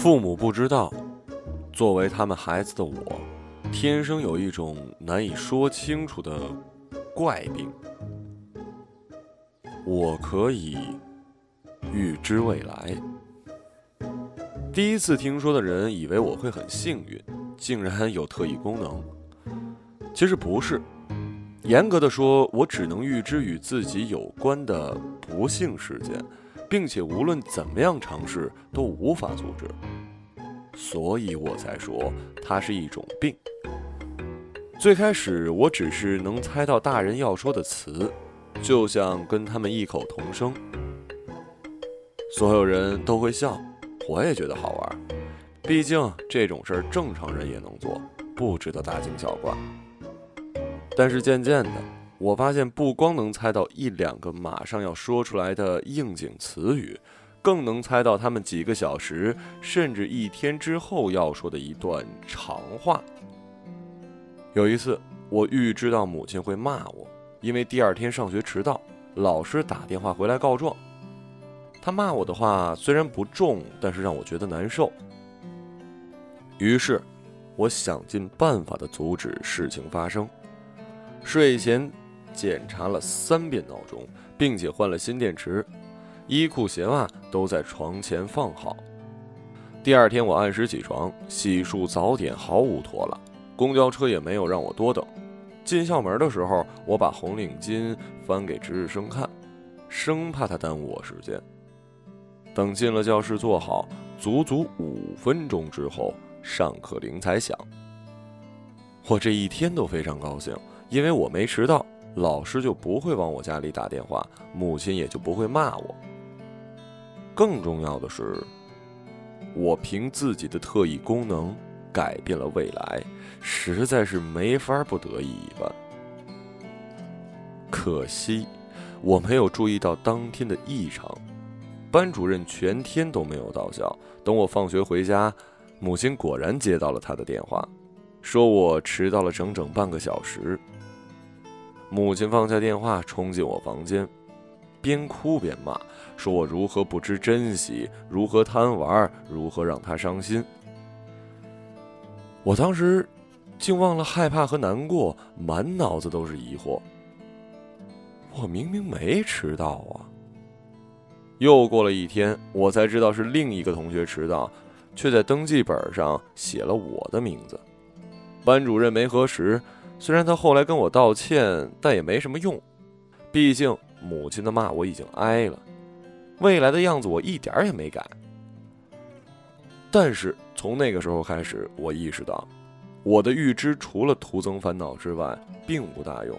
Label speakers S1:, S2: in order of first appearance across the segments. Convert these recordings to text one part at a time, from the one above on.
S1: 父母不知道，作为他们孩子的我，天生有一种难以说清楚的怪病。我可以预知未来。第一次听说的人以为我会很幸运，竟然有特异功能。其实不是，严格的说，我只能预知与自己有关的不幸事件。并且无论怎么样尝试都无法阻止，所以我才说它是一种病。最开始我只是能猜到大人要说的词，就像跟他们异口同声，所有人都会笑，我也觉得好玩。毕竟这种事儿正常人也能做，不值得大惊小怪。但是渐渐的。我发现不光能猜到一两个马上要说出来的应景词语，更能猜到他们几个小时甚至一天之后要说的一段长话。有一次，我预知到母亲会骂我，因为第二天上学迟到，老师打电话回来告状。他骂我的话虽然不重，但是让我觉得难受。于是，我想尽办法的阻止事情发生。睡前。检查了三遍闹钟，并且换了新电池，衣裤鞋袜都在床前放好。第二天我按时起床，洗漱早点毫无拖拉，公交车也没有让我多等。进校门的时候，我把红领巾翻给值日生看，生怕他耽误我时间。等进了教室坐好，足足五分钟之后，上课铃才响。我这一天都非常高兴，因为我没迟到。老师就不会往我家里打电话，母亲也就不会骂我。更重要的是，我凭自己的特异功能改变了未来，实在是没法不得意一番。可惜我没有注意到当天的异常，班主任全天都没有到校。等我放学回家，母亲果然接到了他的电话，说我迟到了整整半个小时。母亲放下电话，冲进我房间，边哭边骂，说我如何不知珍惜，如何贪玩，如何让她伤心。我当时竟忘了害怕和难过，满脑子都是疑惑。我明明没迟到啊！又过了一天，我才知道是另一个同学迟到，却在登记本上写了我的名字。班主任没核实。虽然他后来跟我道歉，但也没什么用，毕竟母亲的骂我已经挨了，未来的样子我一点也没改。但是从那个时候开始，我意识到，我的预知除了徒增烦恼之外，并不大用。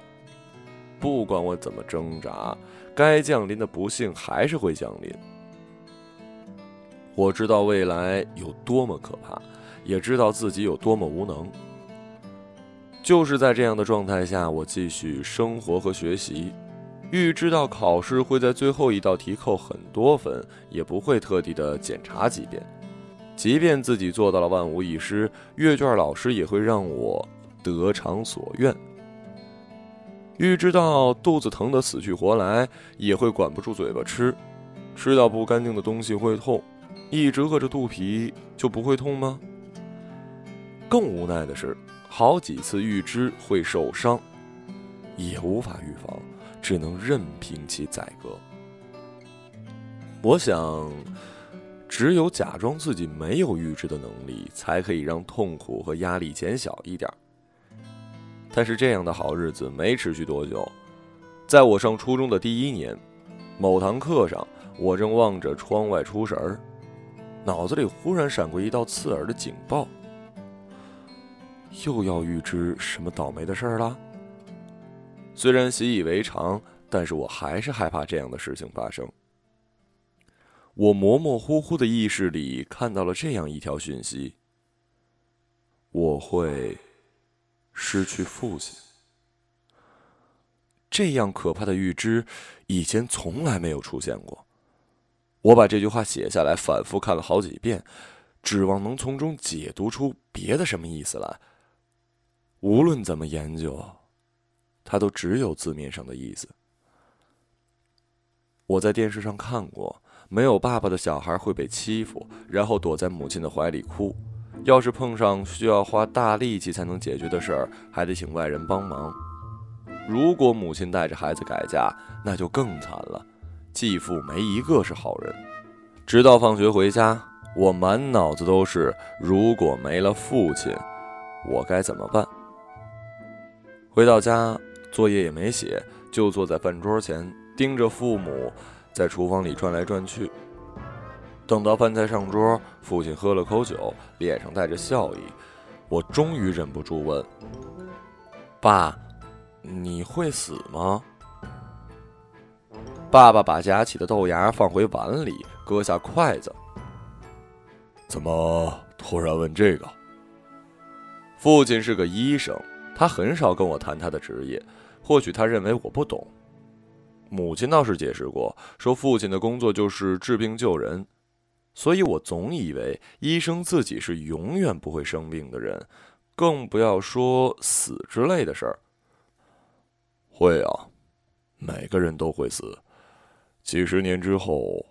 S1: 不管我怎么挣扎，该降临的不幸还是会降临。我知道未来有多么可怕，也知道自己有多么无能。就是在这样的状态下，我继续生活和学习。预知到考试会在最后一道题扣很多分，也不会特地的检查几遍。即便自己做到了万无一失，阅卷老师也会让我得偿所愿。预知到肚子疼得死去活来，也会管不住嘴巴吃。吃到不干净的东西会痛，一直饿着肚皮就不会痛吗？更无奈的是。好几次预知会受伤，也无法预防，只能任凭其宰割。我想，只有假装自己没有预知的能力，才可以让痛苦和压力减小一点。但是这样的好日子没持续多久，在我上初中的第一年，某堂课上，我正望着窗外出神儿，脑子里忽然闪过一道刺耳的警报。又要预知什么倒霉的事儿了？虽然习以为常，但是我还是害怕这样的事情发生。我模模糊糊的意识里看到了这样一条讯息：我会失去父亲。这样可怕的预知，以前从来没有出现过。我把这句话写下来，反复看了好几遍，指望能从中解读出别的什么意思来。无论怎么研究，它都只有字面上的意思。我在电视上看过，没有爸爸的小孩会被欺负，然后躲在母亲的怀里哭。要是碰上需要花大力气才能解决的事儿，还得请外人帮忙。如果母亲带着孩子改嫁，那就更惨了。继父没一个是好人。直到放学回家，我满脑子都是：如果没了父亲，我该怎么办？回到家，作业也没写，就坐在饭桌前，盯着父母在厨房里转来转去。等到饭菜上桌，父亲喝了口酒，脸上带着笑意，我终于忍不住问：“爸，你会死吗？”爸爸把夹起的豆芽放回碗里，搁下筷子。
S2: 怎么突然问这个？
S1: 父亲是个医生，他很少跟我谈他的职业，或许他认为我不懂。母亲倒是解释过，说父亲的工作就是治病救人。所以我总以为医生自己是永远不会生病的人，更不要说死之类的事儿。
S2: 会啊，每个人都会死，几十年之后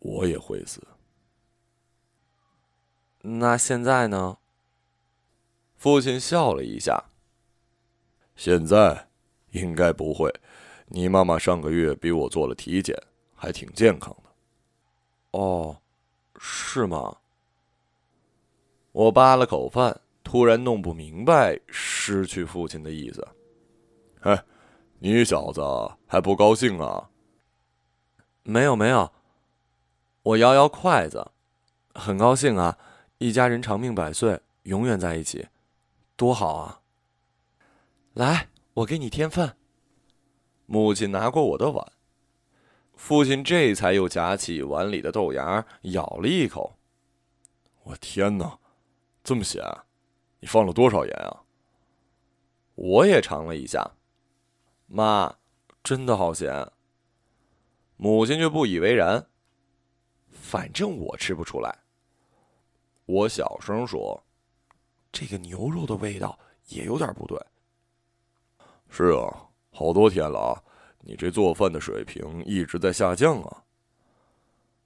S2: 我也会死。
S1: 那现在呢？父亲笑了一下。
S2: 现在应该不会，你妈妈上个月逼我做了体检，还挺健康的。
S1: 哦。是吗？我扒了口饭，突然弄不明白失去父亲的意思。
S2: 哎，你小子还不高兴啊？
S1: 没有没有，我摇摇筷子，很高兴啊！一家人长命百岁，永远在一起，多好啊！来，我给你添饭。母亲拿过我的碗。父亲这才又夹起碗里的豆芽，咬了一口。
S2: 我天哪，这么咸！你放了多少盐啊？
S1: 我也尝了一下，妈，真的好咸。母亲却不以为然。反正我吃不出来。我小声说：“这个牛肉的味道也有点不对。”
S2: 是啊，好多天了啊。你这做饭的水平一直在下降啊！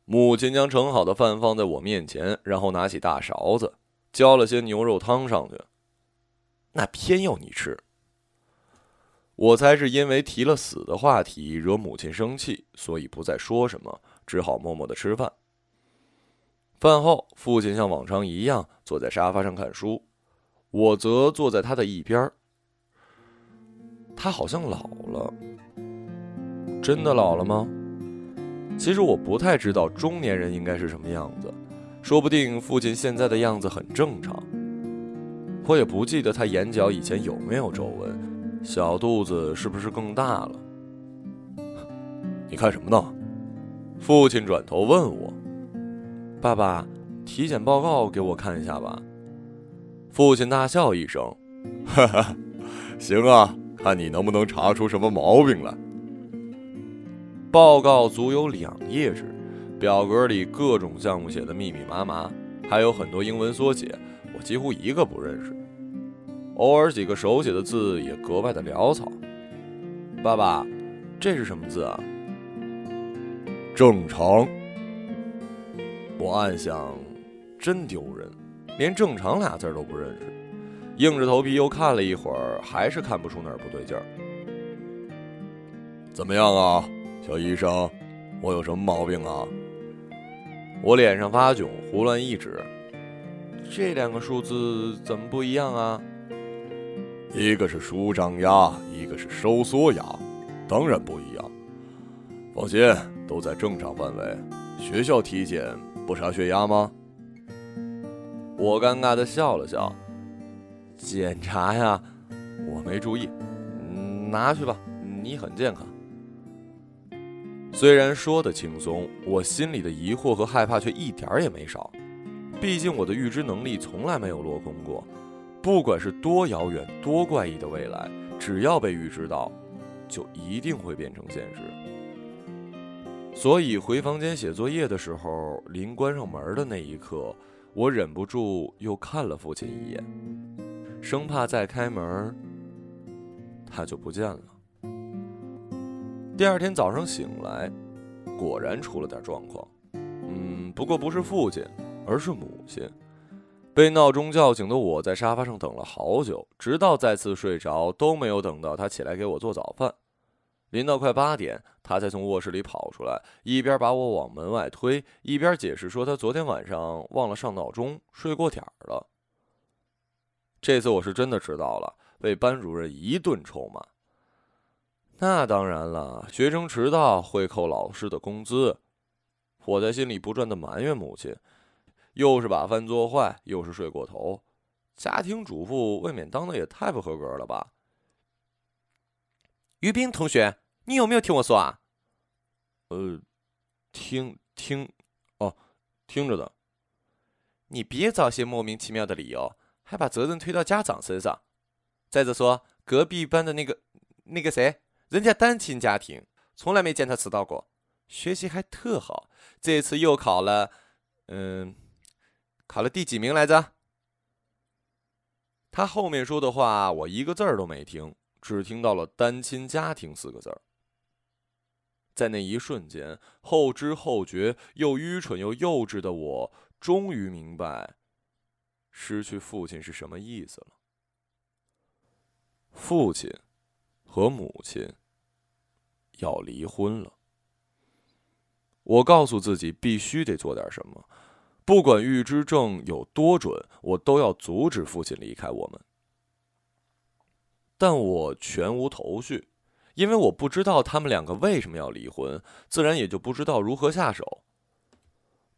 S1: 母亲将盛好的饭放在我面前，然后拿起大勺子浇了些牛肉汤上去。那偏要你吃。我猜是因为提了死的话题惹母亲生气，所以不再说什么，只好默默的吃饭。饭后，父亲像往常一样坐在沙发上看书，我则坐在他的一边。他好像老了。真的老了吗？其实我不太知道中年人应该是什么样子，说不定父亲现在的样子很正常。我也不记得他眼角以前有没有皱纹，小肚子是不是更大了？
S2: 你看什么呢？
S1: 父亲转头问我：“爸爸，体检报告给我看一下吧。”父亲大笑一声：“
S2: 哈哈，行啊，看你能不能查出什么毛病来。”
S1: 报告足有两页纸，表格里各种项目写的密密麻麻，还有很多英文缩写，我几乎一个不认识。偶尔几个手写的字也格外的潦草。爸爸，这是什么字啊？
S2: 正常。
S1: 我暗想，真丢人，连“正常”俩字都不认识。硬着头皮又看了一会儿，还是看不出哪儿不对劲儿。
S2: 怎么样啊？小医生，我有什么毛病啊？
S1: 我脸上发窘，胡乱一指，这两个数字怎么不一样啊？
S2: 一个是舒张压，一个是收缩压，当然不一样。放心，都在正常范围。学校体检不查血压吗？
S1: 我尴尬的笑了笑，检查呀，我没注意。拿去吧，你很健康。虽然说的轻松，我心里的疑惑和害怕却一点儿也没少。毕竟我的预知能力从来没有落空过，不管是多遥远、多怪异的未来，只要被预知到，就一定会变成现实。所以回房间写作业的时候，临关上门的那一刻，我忍不住又看了父亲一眼，生怕再开门，他就不见了。第二天早上醒来，果然出了点状况。嗯不过不是父亲，而是母亲。被闹钟叫醒的我在沙发上等了好久，直到再次睡着，都没有等到他起来给我做早饭。临到快八点，他才从卧室里跑出来，一边把我往门外推，一边解释说他昨天晚上忘了上闹钟，睡过点儿了。这次我是真的迟到了，被班主任一顿臭骂。那当然了，学生迟到会扣老师的工资。我在心里不断的埋怨母亲，又是把饭做坏，又是睡过头，家庭主妇未免当的也太不合格了吧？于斌同学，你有没有听我说啊？呃，听听，哦，听着的。你别找些莫名其妙的理由，还把责任推到家长身上。再者说，隔壁班的那个那个谁？人家单亲家庭，从来没见他迟到过，学习还特好。这次又考了，嗯，考了第几名来着？他后面说的话，我一个字儿都没听，只听到了“单亲家庭”四个字儿。在那一瞬间，后知后觉又愚蠢又幼稚的我，终于明白，失去父亲是什么意思了。父亲。和母亲要离婚了，我告诉自己必须得做点什么，不管预知症有多准，我都要阻止父亲离开我们。但我全无头绪，因为我不知道他们两个为什么要离婚，自然也就不知道如何下手。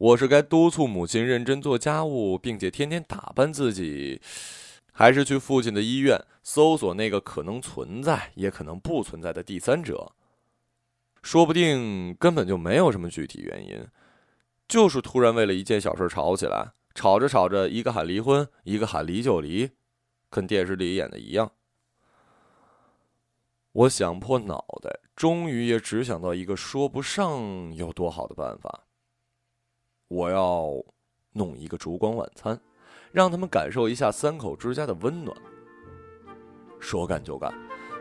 S1: 我是该督促母亲认真做家务，并且天天打扮自己。还是去父亲的医院搜索那个可能存在也可能不存在的第三者，说不定根本就没有什么具体原因，就是突然为了一件小事吵起来，吵着吵着，一个喊离婚，一个喊离就离，跟电视里演的一样。我想破脑袋，终于也只想到一个说不上有多好的办法，我要弄一个烛光晚餐。让他们感受一下三口之家的温暖。说干就干，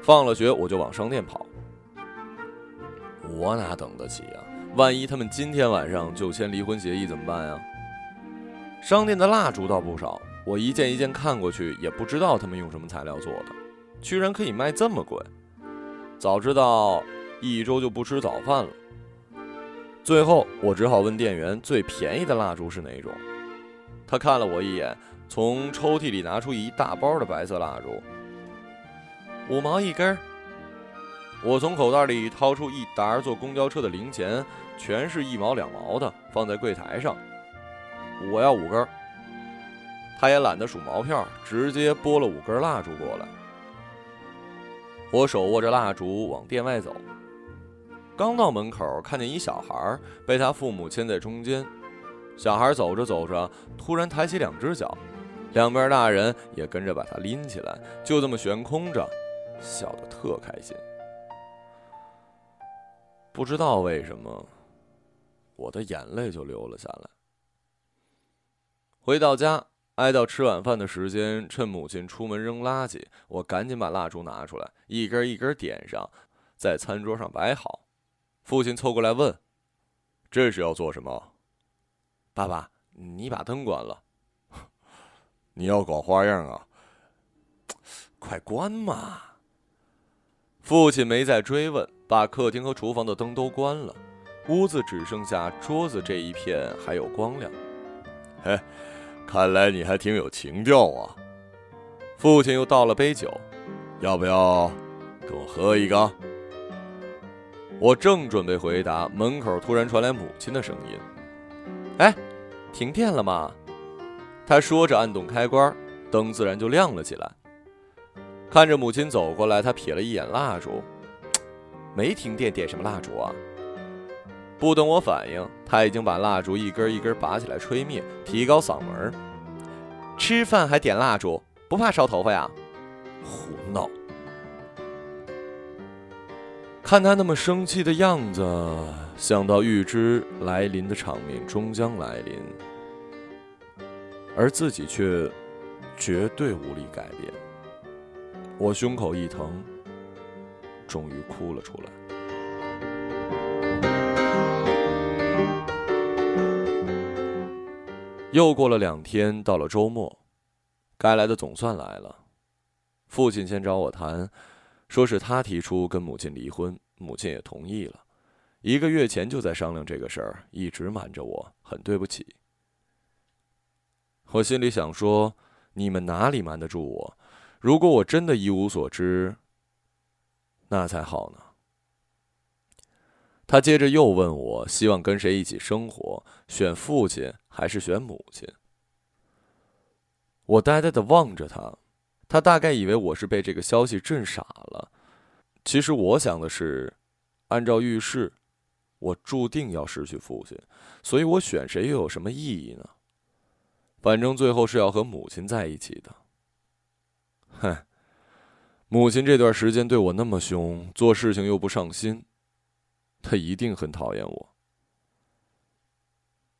S1: 放了学我就往商店跑。我哪等得起啊？万一他们今天晚上就签离婚协议怎么办呀？商店的蜡烛倒不少，我一件一件看过去，也不知道他们用什么材料做的，居然可以卖这么贵。早知道一周就不吃早饭了。最后我只好问店员，最便宜的蜡烛是哪种？他看了我一眼，从抽屉里拿出一大包的白色蜡烛，五毛一根。我从口袋里掏出一沓坐公交车的零钱，全是一毛两毛的，放在柜台上。我要五根。他也懒得数毛票，直接拨了五根蜡烛过来。我手握着蜡烛往店外走，刚到门口，看见一小孩被他父母牵在中间。小孩走着走着，突然抬起两只脚，两边大人也跟着把他拎起来，就这么悬空着，笑得特开心。不知道为什么，我的眼泪就流了下来。回到家，挨到吃晚饭的时间，趁母亲出门扔垃圾，我赶紧把蜡烛拿出来，一根一根点上，在餐桌上摆好。父亲凑过来问：“
S2: 这是要做什么？”
S1: 爸爸，你把灯关了。
S2: 你要搞花样啊？
S1: 快关嘛！父亲没再追问，把客厅和厨房的灯都关了，屋子只剩下桌子这一片还有光亮。
S2: 嘿，看来你还挺有情调啊！
S1: 父亲又倒了杯酒，
S2: 要不要跟我喝一个？
S1: 我正准备回答，门口突然传来母亲的声音：“哎！”停电了吗？他说着，按动开关，灯自然就亮了起来。看着母亲走过来，他瞥了一眼蜡烛，没停电，点什么蜡烛啊？不等我反应，他已经把蜡烛一根一根拔起来吹灭，提高嗓门：“吃饭还点蜡烛，不怕烧头发呀？”
S2: 胡闹！
S1: 看他那么生气的样子。想到预知来临的场面终将来临，而自己却绝对无力改变，我胸口一疼，终于哭了出来。又过了两天，到了周末，该来的总算来了。父亲先找我谈，说是他提出跟母亲离婚，母亲也同意了。一个月前就在商量这个事儿，一直瞒着我，很对不起。我心里想说，你们哪里瞒得住我？如果我真的一无所知，那才好呢。他接着又问我，希望跟谁一起生活，选父亲还是选母亲？我呆呆的望着他，他大概以为我是被这个消息震傻了。其实我想的是，按照预示，我注定要失去父亲，所以我选谁又有什么意义呢？反正最后是要和母亲在一起的。嗨，母亲这段时间对我那么凶，做事情又不上心，她一定很讨厌我。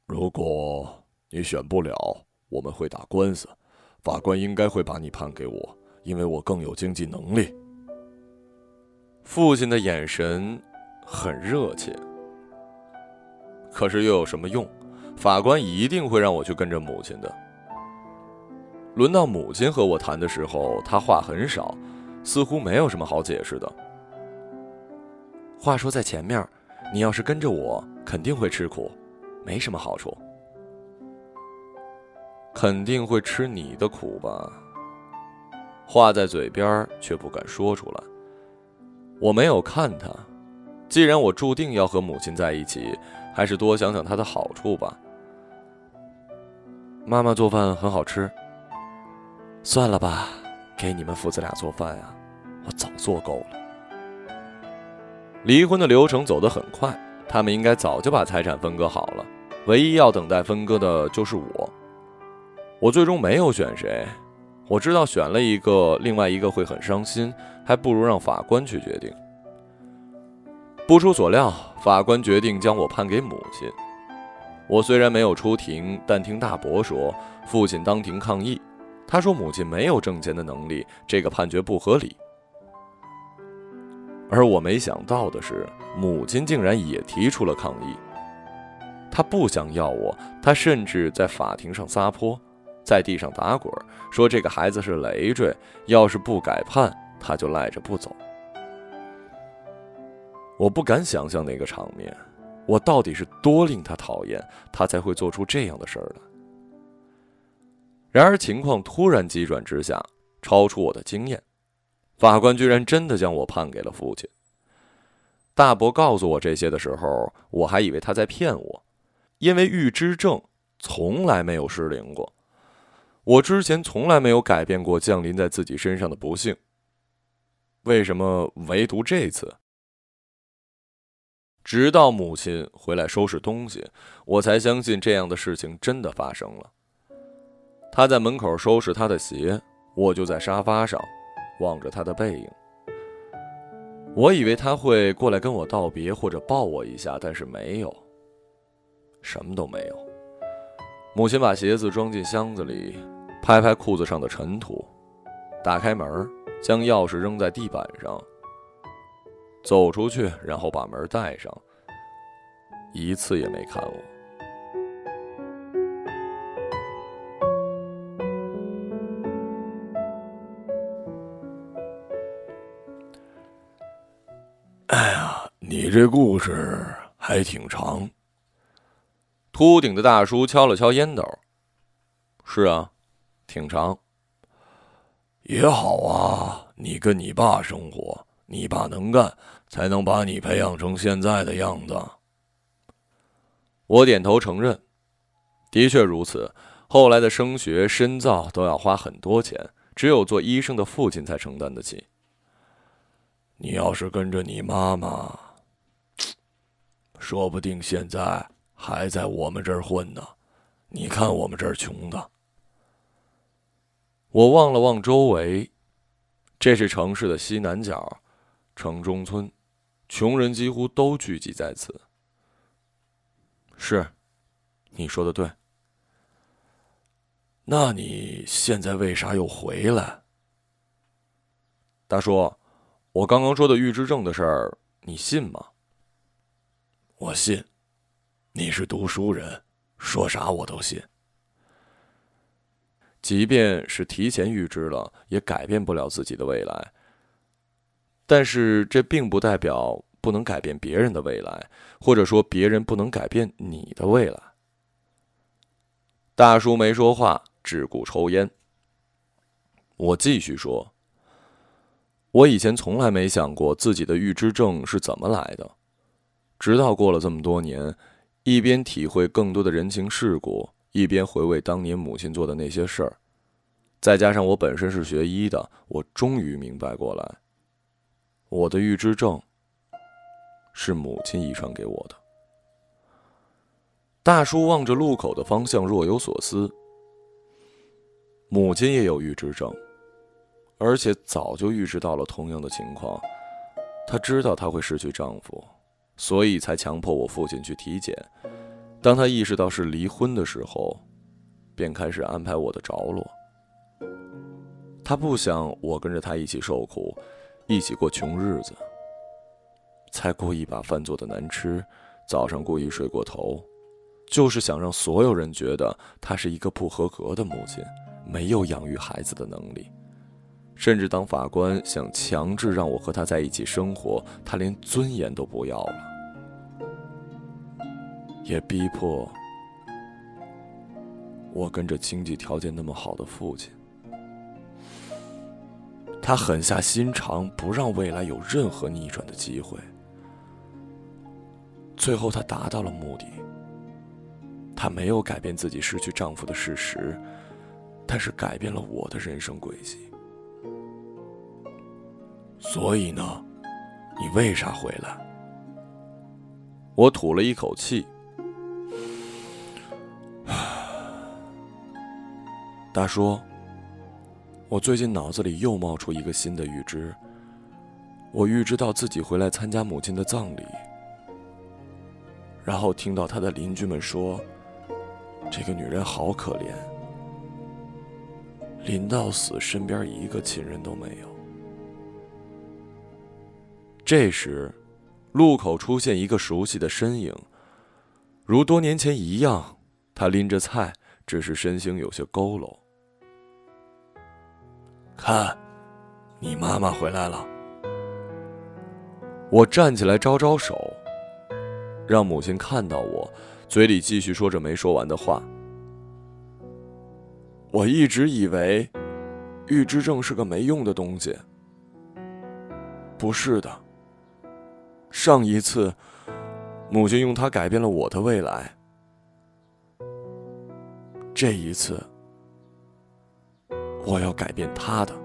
S2: 如果你选不了，我们会打官司，法官应该会把你判给我，因为我更有经济能力。
S1: 父亲的眼神很热切，可是又有什么用？法官一定会让我去跟着母亲的。轮到母亲和我谈的时候，她话很少，似乎没有什么好解释的。话说在前面，你要是跟着我，肯定会吃苦，没什么好处。肯定会吃你的苦吧？话在嘴边，却不敢说出来。我没有看他，既然我注定要和母亲在一起，还是多想想他的好处吧。妈妈做饭很好吃。算了吧，给你们父子俩做饭呀，我早做够了。离婚的流程走得很快，他们应该早就把财产分割好了，唯一要等待分割的就是我。我最终没有选谁，我知道选了一个，另外一个会很伤心，还不如让法官去决定。不出所料，法官决定将我判给母亲。我虽然没有出庭，但听大伯说，父亲当庭抗议。他说：“母亲没有挣钱的能力，这个判决不合理。”而我没想到的是，母亲竟然也提出了抗议。她不想要我，她甚至在法庭上撒泼，在地上打滚，说这个孩子是累赘，要是不改判，他就赖着不走。我不敢想象那个场面，我到底是多令他讨厌，他才会做出这样的事儿来。然而，情况突然急转直下，超出我的经验。法官居然真的将我判给了父亲。大伯告诉我这些的时候，我还以为他在骗我，因为预知症从来没有失灵过。我之前从来没有改变过降临在自己身上的不幸。为什么唯独这次？直到母亲回来收拾东西，我才相信这样的事情真的发生了。她在门口收拾她的鞋，我就在沙发上望着她的背影。我以为她会过来跟我道别或者抱我一下，但是没有，什么都没有。母亲把鞋子装进箱子里，拍拍裤子上的尘土，打开门，将钥匙扔在地板上，走出去，然后把门带上，一次也没看我。
S2: 哎呀你这故事还挺长。
S1: 秃顶的大叔敲了敲烟斗。是啊，挺长。
S2: 也好啊，你跟你爸生活，你爸能干，才能把你培养成现在的样子。
S1: 我点头承认，的确如此。后来的升学、深造都要花很多钱，只有做医生的父亲才承担得起。
S2: 你要是跟着你妈妈。说不定现在还在我们这儿混呢，你看我们这儿穷的。
S1: 我望了望周围，这是城市的西南角，城中村，穷人几乎都聚集在此。是，你说的对。
S2: 那你现在为啥又回来？
S1: 大叔，我刚刚说的预知症的事儿，你信吗？
S2: 我信，你是读书人，说啥我都信。
S1: 即便是提前预知了，也改变不了自己的未来。但是这并不代表不能改变别人的未来，或者说别人不能改变你的未来。大叔没说话，只顾抽烟。我继续说：“我以前从来没想过自己的预知症是怎么来的，直到过了这么多年，一边体会更多的人情世故，一边回味当年母亲做的那些事儿，再加上我本身是学医的，我终于明白过来。”我的预知症是母亲遗传给我的。大叔望着路口的方向，若有所思。母亲也有预知症，而且早就预知到了同样的情况。她知道她会失去丈夫，所以才强迫我父亲去体检。当他意识到是离婚的时候，便开始安排我的着落。他不想我跟着他一起受苦。一起过穷日子，才故意把饭做的难吃，早上故意睡过头，就是想让所有人觉得他是一个不合格的母亲，没有养育孩子的能力。甚至当法官想强制让我和他在一起生活，他连尊严都不要了，也逼迫我跟着经济条件那么好的父亲。他狠下心肠，不让未来有任何逆转的机会。最后，他达到了目的。他没有改变自己失去丈夫的事实，但是改变了我的人生轨迹。所以呢，你为啥回来？我吐了一口气。大叔。我最近脑子里又冒出一个新的预知。我预知到自己回来参加母亲的葬礼，然后听到他的邻居们说：“这个女人好可怜，临到死身边一个亲人都没有。”这时，路口出现一个熟悉的身影，如多年前一样，他拎着菜，只是身形有些佝偻。看，你妈妈回来了。我站起来招招手，让母亲看到我，嘴里继续说着没说完的话。我一直以为，预知症是个没用的东西。不是的。上一次，母亲用它改变了我的未来。这一次。我要改变他的。